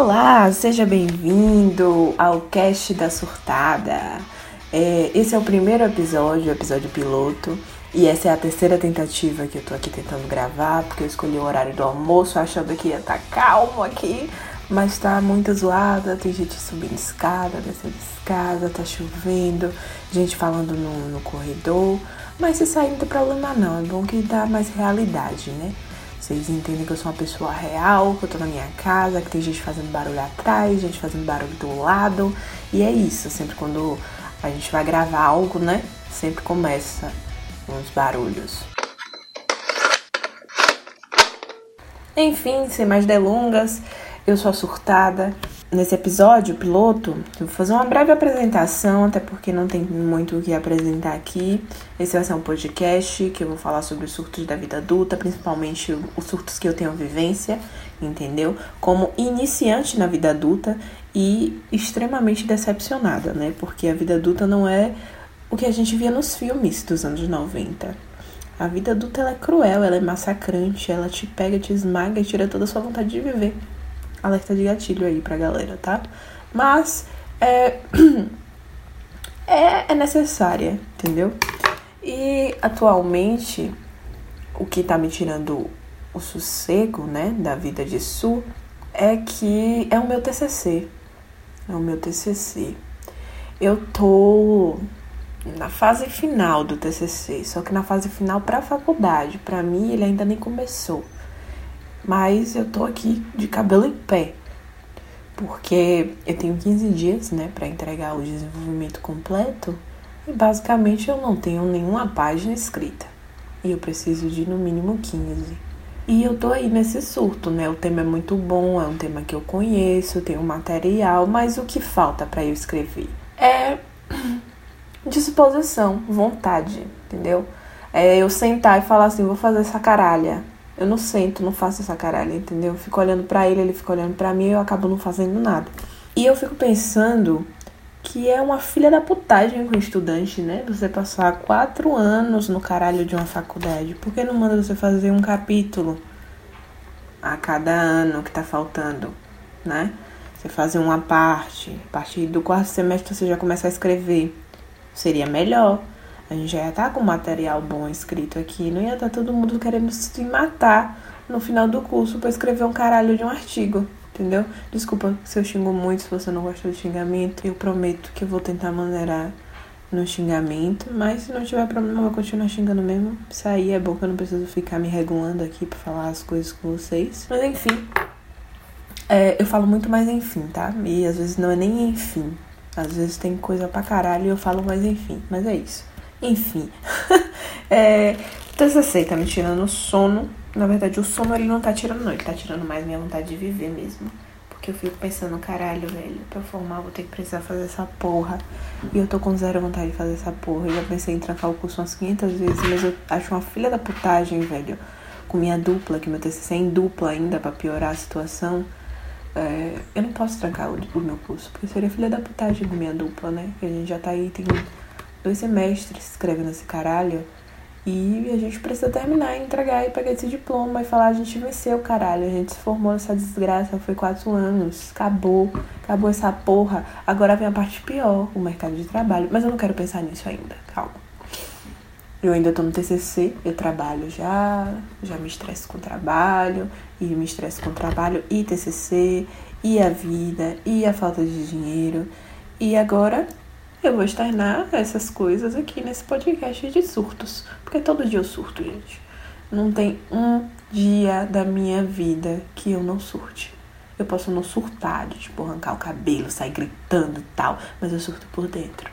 Olá, seja bem-vindo ao Cast da Surtada. É, esse é o primeiro episódio, o episódio piloto, e essa é a terceira tentativa que eu tô aqui tentando gravar, porque eu escolhi o horário do almoço achando que ia estar tá calmo aqui, mas tá muito zoada, tem gente subindo escada, descendo escada, tá chovendo, gente falando no, no corredor, mas se sair não tem problema não, é bom que dá mais realidade, né? Vocês entendem que eu sou uma pessoa real, que eu tô na minha casa, que tem gente fazendo barulho atrás, gente fazendo barulho do lado. E é isso, sempre quando a gente vai gravar algo, né? Sempre começa uns barulhos. Enfim, sem mais delongas, eu sou a Surtada. Nesse episódio piloto, eu vou fazer uma breve apresentação, até porque não tem muito o que apresentar aqui. Esse vai ser um podcast que eu vou falar sobre os surtos da vida adulta, principalmente os surtos que eu tenho vivência, entendeu? Como iniciante na vida adulta e extremamente decepcionada, né? Porque a vida adulta não é o que a gente via nos filmes dos anos 90. A vida adulta ela é cruel, ela é massacrante, ela te pega, te esmaga e tira toda a sua vontade de viver alerta de gatilho aí pra galera, tá? Mas é, é, é necessária, entendeu? E atualmente o que tá me tirando o sossego, né, da vida de Sul é que é o meu TCC. É o meu TCC. Eu tô na fase final do TCC, só que na fase final para faculdade. Para mim, ele ainda nem começou. Mas eu tô aqui de cabelo em pé, porque eu tenho 15 dias, né, para entregar o desenvolvimento completo e basicamente eu não tenho nenhuma página escrita. E eu preciso de no mínimo 15. E eu tô aí nesse surto, né? O tema é muito bom, é um tema que eu conheço, tenho material, mas o que falta para eu escrever é disposição, vontade, entendeu? É eu sentar e falar assim, vou fazer essa caralha. Eu não sento, não faço essa caralho, entendeu? Eu fico olhando para ele, ele fica olhando para mim e eu acabo não fazendo nada. E eu fico pensando que é uma filha da putagem com o estudante, né? Você passar quatro anos no caralho de uma faculdade. Por que não manda você fazer um capítulo a cada ano que tá faltando, né? Você fazer uma parte, a partir do quarto semestre você já começa a escrever. Seria melhor. A gente já ia estar tá com material bom escrito aqui, não ia estar tá todo mundo querendo se matar no final do curso para escrever um caralho de um artigo, entendeu? Desculpa se eu xingo muito, se você não gosta de xingamento, eu prometo que eu vou tentar maneirar no xingamento, mas se não tiver problema eu vou continuar xingando mesmo. Isso aí é bom que eu não preciso ficar me regulando aqui para falar as coisas com vocês. Mas enfim, é, eu falo muito mais enfim, tá? E às vezes não é nem enfim. Às vezes tem coisa pra caralho e eu falo mais enfim. Mas é isso. Enfim. é, TCC tá me tirando o sono. Na verdade, o sono ele não tá tirando, não. Ele tá tirando mais minha vontade de viver mesmo. Porque eu fico pensando, caralho, velho, pra formar vou ter que precisar fazer essa porra. E eu tô com zero vontade de fazer essa porra. Eu já pensei em trancar o curso umas 500 vezes, mas eu acho uma filha da putagem, velho. Com minha dupla, que meu TCC é em dupla ainda, pra piorar a situação. É, eu não posso trancar o, o, meu curso, porque seria filha da putagem com minha dupla, né? Que a gente já tá aí, tem dois semestres escrevendo esse caralho. E a gente precisa terminar, entregar e pegar esse diploma e falar: a gente venceu, caralho. A gente se formou nessa desgraça, foi quatro anos. Acabou, acabou essa porra. Agora vem a parte pior: o mercado de trabalho. Mas eu não quero pensar nisso ainda, calma. Eu ainda tô no TCC, eu trabalho já, já me estresso com trabalho, e me estresso com trabalho e TCC, e a vida, e a falta de dinheiro. E agora eu vou externar essas coisas aqui nesse podcast de surtos. Porque todo dia eu surto, gente. Não tem um dia da minha vida que eu não surte. Eu posso não surtar, de tipo, arrancar o cabelo, sair gritando e tal, mas eu surto por dentro.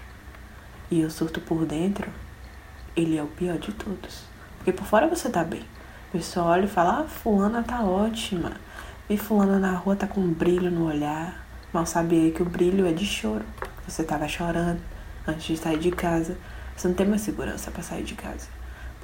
E eu surto por dentro, ele é o pior de todos. Porque por fora você tá bem. O pessoal olha e fala, ah, fulana tá ótima. E fulana na rua tá com um brilho no olhar. Mal sabe que o brilho é de choro. Você estava chorando antes de sair de casa. Você não tem mais segurança para sair de casa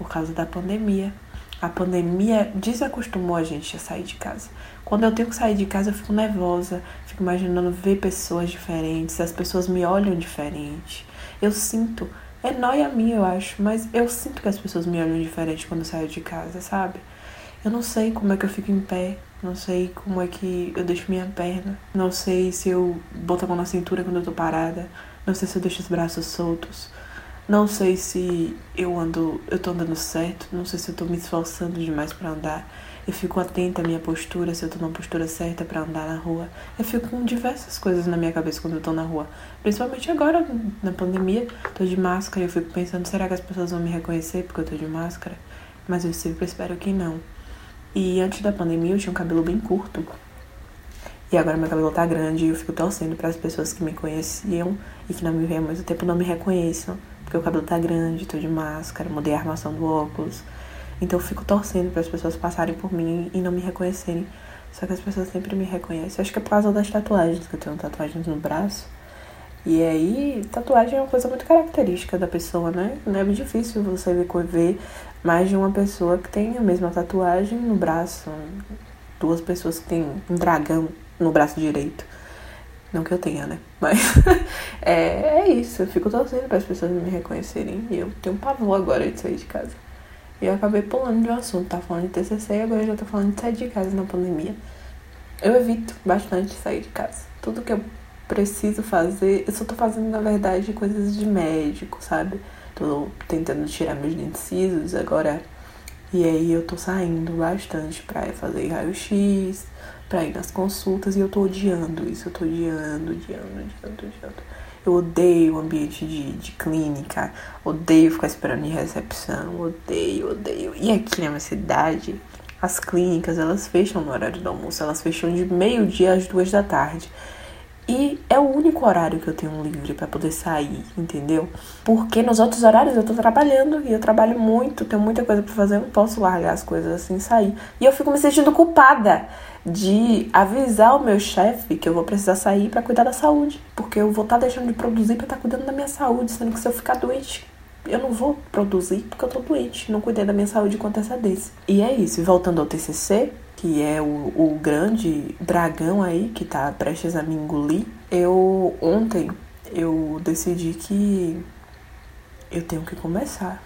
por causa da pandemia. A pandemia desacostumou a gente a sair de casa. Quando eu tenho que sair de casa, eu fico nervosa, fico imaginando ver pessoas diferentes, as pessoas me olham diferente. Eu sinto, é nóia minha, eu acho, mas eu sinto que as pessoas me olham diferente quando eu saio de casa, sabe? Eu não sei como é que eu fico em pé. Não sei como é que eu deixo minha perna. Não sei se eu boto a mão na cintura quando eu tô parada. Não sei se eu deixo os braços soltos. Não sei se eu ando, eu tô andando certo, não sei se eu tô me esforçando demais para andar. Eu fico atenta à minha postura, se eu tô numa postura certa para andar na rua. Eu fico com diversas coisas na minha cabeça quando eu tô na rua. Principalmente agora, na pandemia, tô de máscara e eu fico pensando, será que as pessoas vão me reconhecer porque eu tô de máscara? Mas eu sempre espero que não. E antes da pandemia eu tinha um cabelo bem curto. E agora meu cabelo tá grande e eu fico torcendo para as pessoas que me conheciam e que não me veem há muito tempo não me reconheçam porque o cabelo tá grande, tô de máscara, mudei a armação do óculos. Então eu fico torcendo para as pessoas passarem por mim e não me reconhecerem. Só que as pessoas sempre me reconhecem. Eu acho que é por causa das tatuagens, que eu tenho tatuagens no braço. E aí, tatuagem é uma coisa muito característica da pessoa, né? Não é muito difícil você ver mais de uma pessoa que tem a mesma tatuagem no braço. Duas pessoas que têm um dragão no braço direito. Não que eu tenha, né? Mas é, é isso. Eu fico torcendo para as pessoas me reconhecerem. E eu tenho um pavor agora de sair de casa. E eu acabei pulando de um assunto. Tá falando de TCC e agora eu já tô falando de sair de casa na pandemia. Eu evito bastante sair de casa. Tudo que eu preciso fazer, eu só tô fazendo, na verdade, coisas de médico, sabe? Tô tentando tirar meus dentes agora. E aí eu tô saindo bastante pra fazer raio-x, pra ir nas consultas e eu tô odiando isso, eu tô odiando, odiando, odiando, odiando. Eu odeio o ambiente de, de clínica, odeio ficar esperando em recepção, odeio, odeio. E aqui na minha cidade, as clínicas elas fecham no horário do almoço, elas fecham de meio-dia às duas da tarde. E é o único horário que eu tenho livre para poder sair, entendeu? Porque nos outros horários eu tô trabalhando e eu trabalho muito, tenho muita coisa para fazer, eu não posso largar as coisas assim sair. E eu fico me sentindo culpada de avisar o meu chefe que eu vou precisar sair para cuidar da saúde, porque eu vou estar tá deixando de produzir para estar tá cuidando da minha saúde, sendo que se eu ficar doente, eu não vou produzir porque eu tô doente, não cuidei da minha saúde com antecedência. E é isso, voltando ao TCC, que é o, o grande dragão aí que tá prestes a me engolir, eu ontem eu decidi que eu tenho que começar.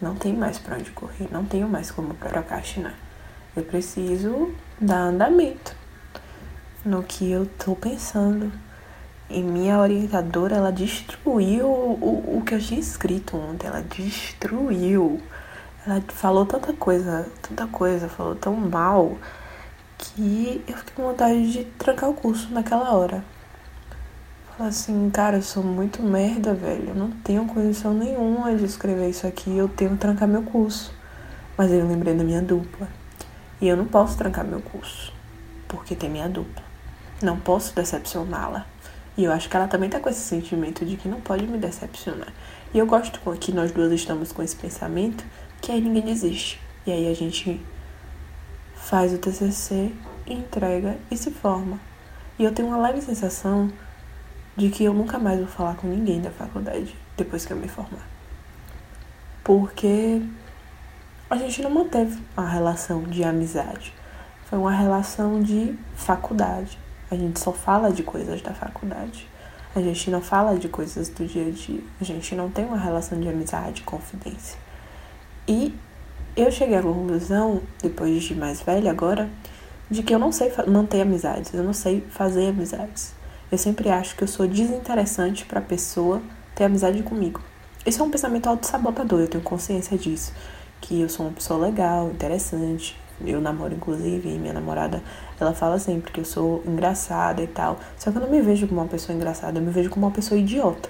Não tem mais para onde correr, não tenho mais como procrastinar. Eu preciso dar andamento no que eu tô pensando. E minha orientadora, ela destruiu o, o que eu tinha escrito ontem. Ela destruiu. Ela falou tanta coisa, tanta coisa, falou tão mal, que eu fiquei com vontade de trancar o curso naquela hora. Falar assim, cara, eu sou muito merda, velho. Eu não tenho condição nenhuma de escrever isso aqui. Eu tenho que trancar meu curso. Mas eu lembrei da minha dupla. E eu não posso trancar meu curso, porque tem minha dupla. Não posso decepcioná-la. E eu acho que ela também tá com esse sentimento de que não pode me decepcionar. E eu gosto que nós duas estamos com esse pensamento, que aí ninguém desiste. E aí a gente faz o TCC, entrega e se forma. E eu tenho uma leve sensação de que eu nunca mais vou falar com ninguém da faculdade depois que eu me formar. Porque a gente não manteve uma relação de amizade. Foi uma relação de faculdade. A gente só fala de coisas da faculdade. A gente não fala de coisas do dia a dia. A gente não tem uma relação de amizade, confidência. E eu cheguei à conclusão, depois de mais velha agora, de que eu não sei manter amizades, eu não sei fazer amizades. Eu sempre acho que eu sou desinteressante para a pessoa ter amizade comigo. Isso é um pensamento auto-sabotador, eu tenho consciência disso que eu sou uma pessoa legal, interessante. Eu namoro, inclusive, e minha namorada, ela fala sempre que eu sou engraçada e tal. Só que eu não me vejo como uma pessoa engraçada, eu me vejo como uma pessoa idiota.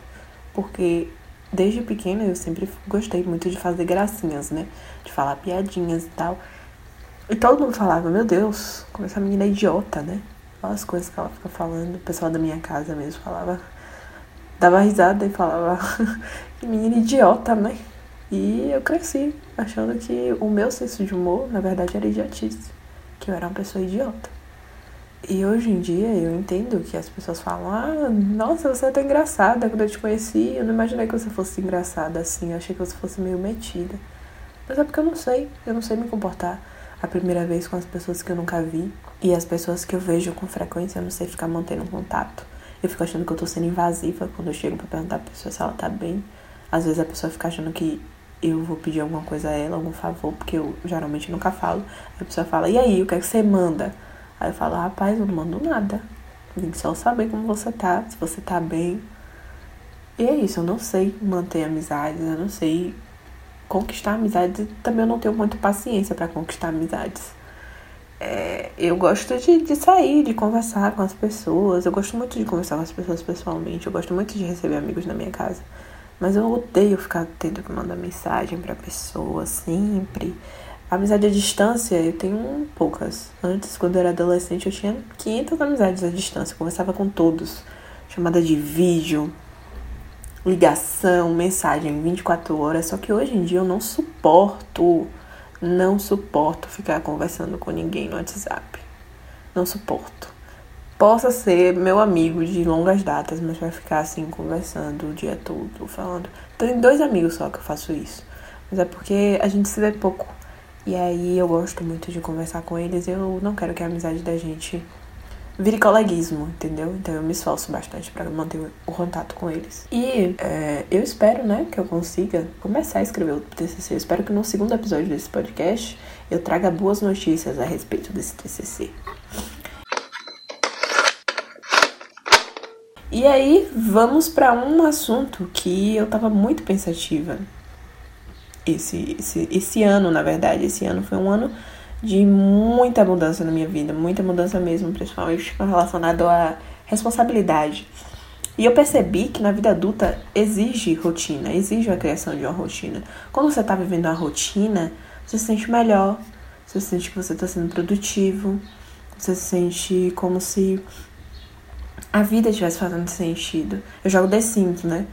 Porque desde pequena eu sempre gostei muito de fazer gracinhas, né? De falar piadinhas e tal. E todo mundo falava, meu Deus, como essa menina é idiota, né? Olha as coisas que ela fica falando. O pessoal da minha casa mesmo falava. Dava risada e falava, que menina idiota, né? E eu cresci achando que o meu senso de humor, na verdade, era idiotice. Que eu era uma pessoa idiota. E hoje em dia eu entendo que as pessoas falam: Ah, nossa, você é tão engraçada. Quando eu te conheci, eu não imaginei que você fosse engraçada assim. Eu achei que você fosse meio metida. Mas é porque eu não sei. Eu não sei me comportar a primeira vez com as pessoas que eu nunca vi. E as pessoas que eu vejo com frequência, eu não sei ficar mantendo contato. Eu fico achando que eu tô sendo invasiva quando eu chego pra perguntar pra pessoa se ela tá bem. Às vezes a pessoa fica achando que eu vou pedir alguma coisa a ela, algum favor, porque eu geralmente nunca falo. A pessoa fala, e aí, o que é que você manda? Aí eu falo, rapaz, eu não mando nada. Vim só saber como você tá, se você tá bem. E é isso, eu não sei manter amizades, eu não sei conquistar amizades. Também eu não tenho muita paciência para conquistar amizades. É, eu gosto de, de sair, de conversar com as pessoas. Eu gosto muito de conversar com as pessoas pessoalmente. Eu gosto muito de receber amigos na minha casa. Mas eu odeio ficar tendo que mandar mensagem pra pessoa sempre. Amizade à distância, eu tenho poucas. Antes, quando eu era adolescente, eu tinha 500 amizades à distância. Eu conversava com todos. Chamada de vídeo, ligação, mensagem 24 horas. Só que hoje em dia eu não suporto não suporto ficar conversando com ninguém no WhatsApp. Não suporto. Possa ser meu amigo de longas datas, mas vai ficar assim conversando o dia todo, falando. Tenho dois amigos só que eu faço isso. Mas é porque a gente se vê pouco. E aí eu gosto muito de conversar com eles. Eu não quero que a amizade da gente vire coleguismo, entendeu? Então eu me esforço bastante para manter o contato com eles. E é, eu espero, né, que eu consiga começar a escrever o TCC. Eu espero que no segundo episódio desse podcast eu traga boas notícias a respeito desse TCC. E aí, vamos para um assunto que eu tava muito pensativa. Esse, esse, esse ano, na verdade, esse ano foi um ano de muita mudança na minha vida, muita mudança mesmo, principalmente relacionado à responsabilidade. E eu percebi que na vida adulta exige rotina, exige a criação de uma rotina. Quando você está vivendo uma rotina, você se sente melhor, você sente que você está sendo produtivo, você se sente como se a vida estivesse fazendo sentido. Eu jogo The Sims, né?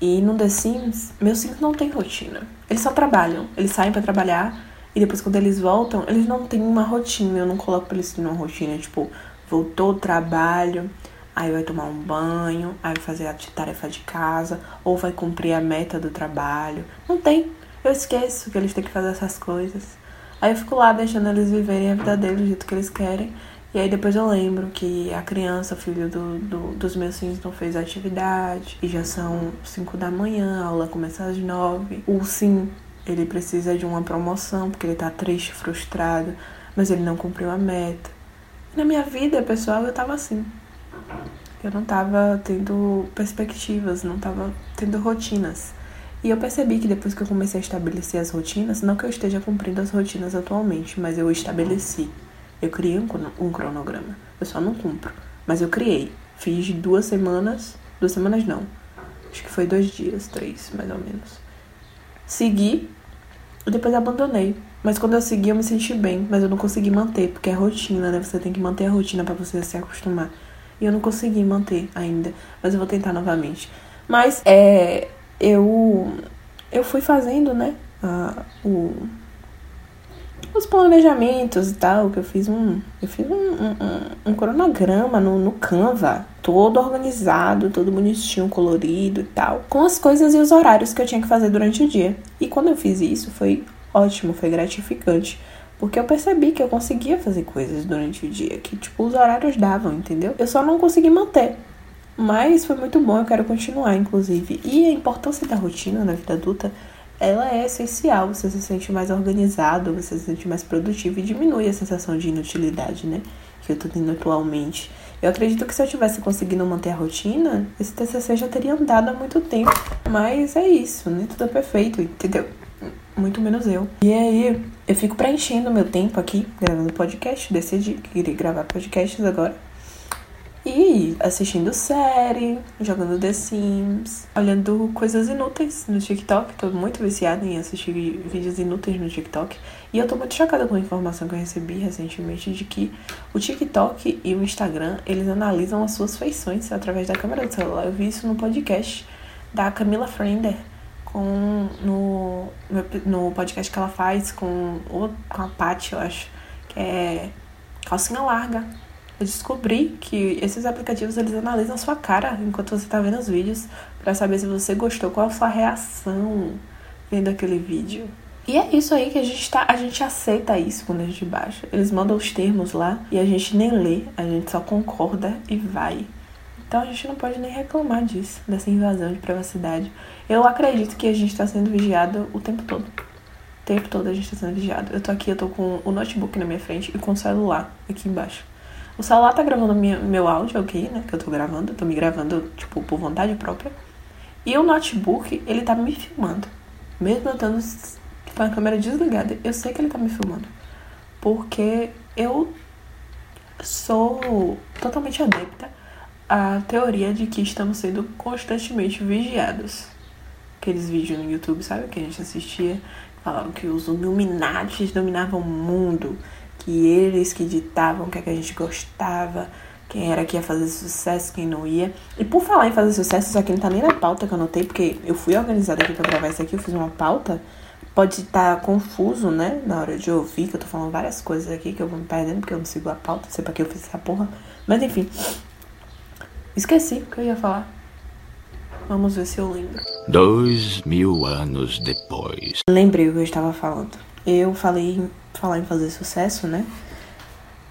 E no The Sims, meus Sims não tem rotina. Eles só trabalham. Eles saem para trabalhar e depois, quando eles voltam, eles não têm uma rotina. Eu não coloco pra eles terem uma rotina, tipo, voltou do trabalho, aí vai tomar um banho, aí vai fazer a tarefa de casa, ou vai cumprir a meta do trabalho. Não tem. Eu esqueço que eles têm que fazer essas coisas. Aí eu fico lá deixando eles viverem a vida deles do jeito que eles querem. E aí depois eu lembro que a criança, filho do, do, dos meus filhos, não fez a atividade. E já são 5 da manhã, a aula começa às 9. O sim ele precisa de uma promoção porque ele tá triste, frustrado, mas ele não cumpriu a meta. na minha vida, pessoal, eu tava assim. Eu não tava tendo perspectivas, não tava tendo rotinas. E eu percebi que depois que eu comecei a estabelecer as rotinas, não que eu esteja cumprindo as rotinas atualmente, mas eu estabeleci. Eu criei um, um cronograma. Eu só não cumpro, mas eu criei. Fiz duas semanas, duas semanas não. Acho que foi dois dias, três, mais ou menos segui e depois abandonei. Mas quando eu segui, eu me senti bem, mas eu não consegui manter, porque é rotina, né? Você tem que manter a rotina para você se acostumar. E eu não consegui manter ainda, mas eu vou tentar novamente. Mas é, eu eu fui fazendo, né, uh, o os planejamentos e tal, que eu fiz um. Eu fiz um, um, um cronograma no, no Canva, todo organizado, todo bonitinho, colorido e tal, com as coisas e os horários que eu tinha que fazer durante o dia. E quando eu fiz isso, foi ótimo, foi gratificante. Porque eu percebi que eu conseguia fazer coisas durante o dia, que tipo, os horários davam, entendeu? Eu só não consegui manter. Mas foi muito bom, eu quero continuar, inclusive. E a importância da rotina na vida adulta ela é essencial. Você se sente mais organizado, você se sente mais produtivo e diminui a sensação de inutilidade, né? Que eu tô tendo atualmente. Eu acredito que se eu tivesse conseguido manter a rotina, esse TCC já teria andado há muito tempo. Mas é isso, né? Tudo é perfeito, entendeu? Muito menos eu. E aí, eu fico preenchendo meu tempo aqui, gravando podcast. Decidi que queria gravar podcasts agora. E assistindo série, jogando The Sims, olhando coisas inúteis no TikTok. Tô muito viciada em assistir vídeos inúteis no TikTok. E eu tô muito chocada com a informação que eu recebi recentemente de que o TikTok e o Instagram, eles analisam as suas feições através da câmera do celular. Eu vi isso no podcast da Camila Frender, com, no, no podcast que ela faz com, com a Paty, eu acho, que é calcinha larga eu descobri que esses aplicativos eles analisam a sua cara enquanto você está vendo os vídeos para saber se você gostou, qual a sua reação vendo aquele vídeo. E é isso aí que a gente tá, a gente aceita isso quando a gente baixa. Eles mandam os termos lá e a gente nem lê, a gente só concorda e vai. Então a gente não pode nem reclamar disso, dessa invasão de privacidade. Eu acredito que a gente está sendo vigiado o tempo todo. O tempo todo a gente está sendo vigiado. Eu tô aqui, eu tô com o notebook na minha frente e com o celular aqui embaixo. O celular tá gravando meu áudio aqui, né? Que eu tô gravando, tô me gravando, tipo, por vontade própria. E o notebook, ele tá me filmando. Mesmo eu estando com a câmera desligada, eu sei que ele tá me filmando. Porque eu sou totalmente adepta a teoria de que estamos sendo constantemente vigiados. Aqueles vídeos no YouTube, sabe? Que a gente assistia, falavam que os Illuminati dominavam o mundo, que eles que ditavam o que, é que a gente gostava, quem era que ia fazer sucesso, quem não ia. E por falar em fazer sucesso, isso aqui não tá nem na pauta que eu anotei, porque eu fui organizada aqui pra gravar isso aqui, eu fiz uma pauta. Pode estar tá confuso, né? Na hora de ouvir, que eu tô falando várias coisas aqui que eu vou me perdendo, porque eu não sigo a pauta, sei pra que eu fiz essa porra. Mas enfim, Esqueci o que eu ia falar. Vamos ver se eu lembro. Dois mil anos depois. Lembrei o que eu estava falando. Eu falei falar em fazer sucesso, né?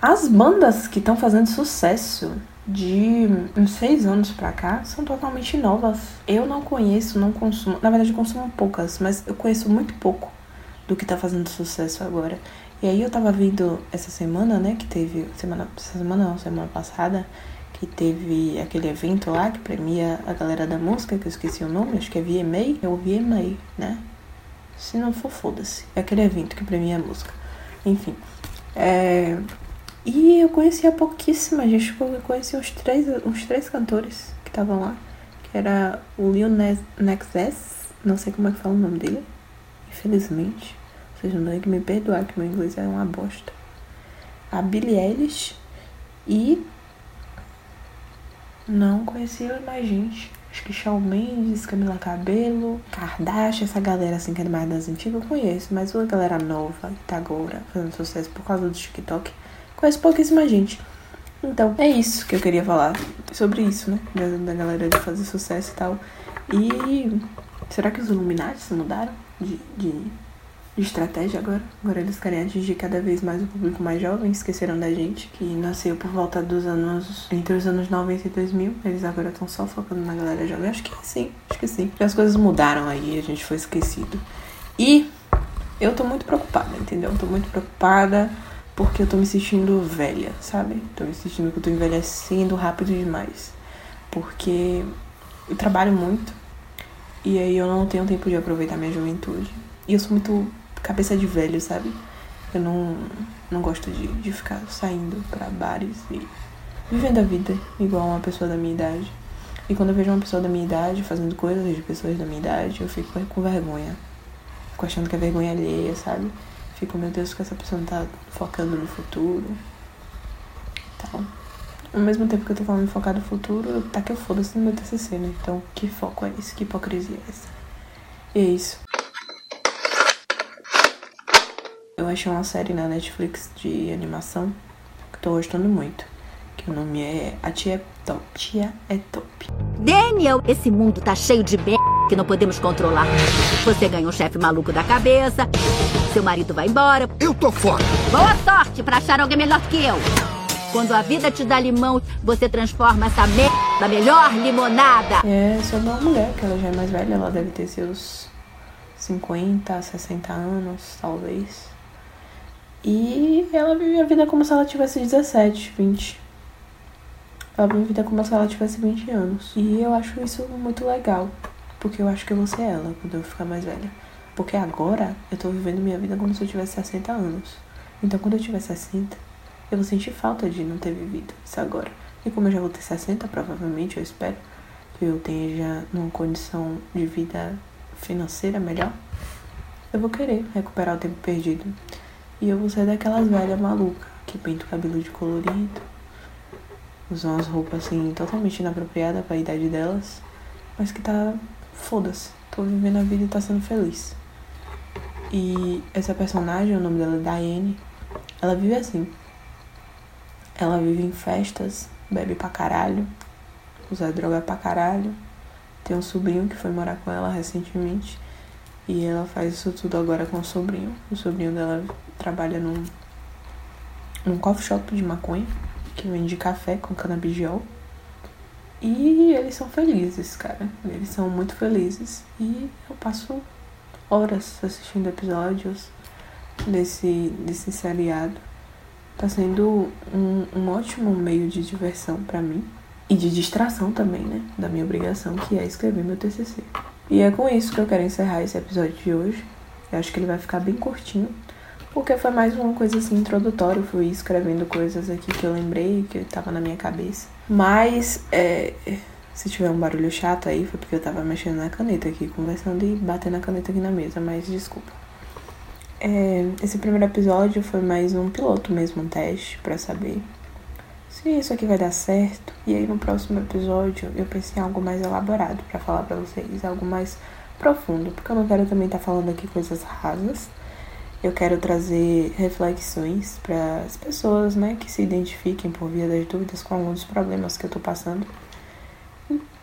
As bandas que estão fazendo sucesso de uns seis anos pra cá são totalmente novas. Eu não conheço, não consumo. Na verdade, eu consumo poucas, mas eu conheço muito pouco do que tá fazendo sucesso agora. E aí eu tava vendo essa semana, né? Que teve. Semana. Semana não, semana passada que teve aquele evento lá que premia a galera da música, que eu esqueci o nome, acho que é VMA, é o VMA, né? Se não for, foda-se. É aquele evento que premia a música. Enfim. É... E eu conhecia pouquíssima gente, eu conheci uns três, uns três cantores que estavam lá, que era o Lil X, não sei como é que fala o nome dele, infelizmente. Vocês não têm que me perdoar, que meu inglês é uma bosta. A Billie Eilish e não conhecia mais gente. Acho que Shawn Mendes, Camila Cabelo, Kardashian, essa galera assim que é mais das antigas eu conheço, mas a galera nova que tá agora fazendo sucesso por causa do TikTok, conheço pouquíssima gente. Então, é isso que eu queria falar sobre isso, né? Da, da galera de fazer sucesso e tal. E será que os Illuminati mudaram de, de de estratégia agora. Agora eles querem atingir cada vez mais o público mais jovem, esqueceram da gente, que nasceu por volta dos anos. entre os anos 90 e 2000. Eles agora estão só focando na galera jovem. Acho que sim, acho que sim. As coisas mudaram aí, a gente foi esquecido. E eu tô muito preocupada, entendeu? Eu tô muito preocupada porque eu tô me sentindo velha, sabe? Tô me sentindo que eu tô envelhecendo rápido demais. Porque eu trabalho muito e aí eu não tenho tempo de aproveitar minha juventude. E eu sou muito cabeça de velho, sabe? Eu não, não gosto de, de ficar saindo para bares e vivendo a vida igual uma pessoa da minha idade. E quando eu vejo uma pessoa da minha idade fazendo coisas de pessoas da minha idade, eu fico com vergonha. Fico achando que é vergonha alheia, sabe? Fico, meu Deus, que essa pessoa não tá focando no futuro. Tal. Ao mesmo tempo que eu tô falando de focar no futuro, tá que eu foda-se no meu TCC, né? Então, que foco é esse? Que hipocrisia é essa? E é isso. Eu achei uma série na Netflix de animação que tô gostando muito. Que o nome é A Tia é Top. Tia é Top. Daniel, esse mundo tá cheio de b que não podemos controlar. Você ganha um chefe maluco da cabeça, seu marido vai embora. Eu tô fora. Boa sorte pra achar alguém melhor que eu. Quando a vida te dá limão, você transforma essa merda na melhor limonada. É sobre uma mulher, que ela já é mais velha, ela deve ter seus 50, 60 anos, talvez. E ela vive a vida como se ela tivesse 17, 20. Ela vive a vida como se ela tivesse 20 anos. E eu acho isso muito legal. Porque eu acho que eu vou ser ela quando eu ficar mais velha. Porque agora eu tô vivendo minha vida como se eu tivesse 60 anos. Então quando eu tiver 60, eu vou sentir falta de não ter vivido isso agora. E como eu já vou ter 60, provavelmente, eu espero que eu tenha já numa condição de vida financeira melhor, eu vou querer recuperar o tempo perdido. E eu vou ser daquelas velhas malucas que pinta o cabelo de colorido, usam as roupas assim totalmente inapropriadas para a idade delas, mas que tá foda-se, tô vivendo a vida e tá sendo feliz. E essa personagem, o nome dela é Diane, ela vive assim. Ela vive em festas, bebe pra caralho, usa droga pra caralho. Tem um sobrinho que foi morar com ela recentemente e ela faz isso tudo agora com o sobrinho. O sobrinho dela trabalha num, num coffee shop de maconha, que vende café com canabidiol. E eles são felizes, cara. Eles são muito felizes. E eu passo horas assistindo episódios desse, desse seriado. Tá sendo um, um ótimo meio de diversão para mim. E de distração também, né? Da minha obrigação, que é escrever meu TCC. E é com isso que eu quero encerrar esse episódio de hoje. Eu acho que ele vai ficar bem curtinho. Porque foi mais uma coisa assim introdutória. Eu fui escrevendo coisas aqui que eu lembrei, que tava na minha cabeça. Mas, é, se tiver um barulho chato aí, foi porque eu tava mexendo na caneta aqui, conversando e batendo a caneta aqui na mesa, mas desculpa. É, esse primeiro episódio foi mais um piloto mesmo, um teste, para saber se isso aqui vai dar certo. E aí no próximo episódio eu pensei em algo mais elaborado para falar para vocês, algo mais profundo, porque eu não quero também estar tá falando aqui coisas rasas. Eu quero trazer reflexões para as pessoas, né, que se identifiquem por via das dúvidas com alguns problemas que eu tô passando.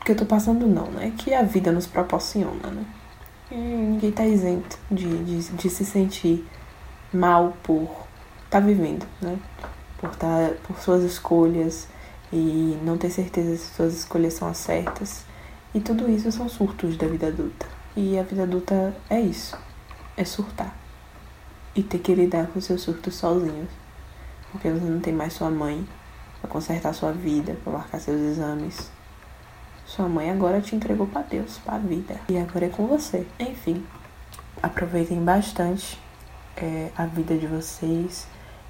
Que eu tô passando não, né? Que a vida nos proporciona, né? E ninguém tá isento de, de, de se sentir mal por estar tá vivendo, né? Por, tá, por suas escolhas e não ter certeza se suas escolhas são as certas. E tudo isso são surtos da vida adulta. E a vida adulta é isso, é surtar e ter que lidar com seus surtos sozinhos. Porque você não tem mais sua mãe para consertar sua vida, para marcar seus exames. Sua mãe agora te entregou para Deus, para a vida. E agora é com você. Enfim, aproveitem bastante é, a vida de vocês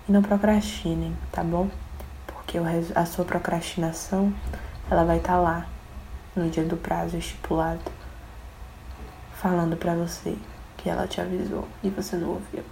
e não procrastinem, tá bom? Porque a sua procrastinação ela vai estar tá lá no dia do prazo estipulado, falando para você que ela te avisou e você não ouviu.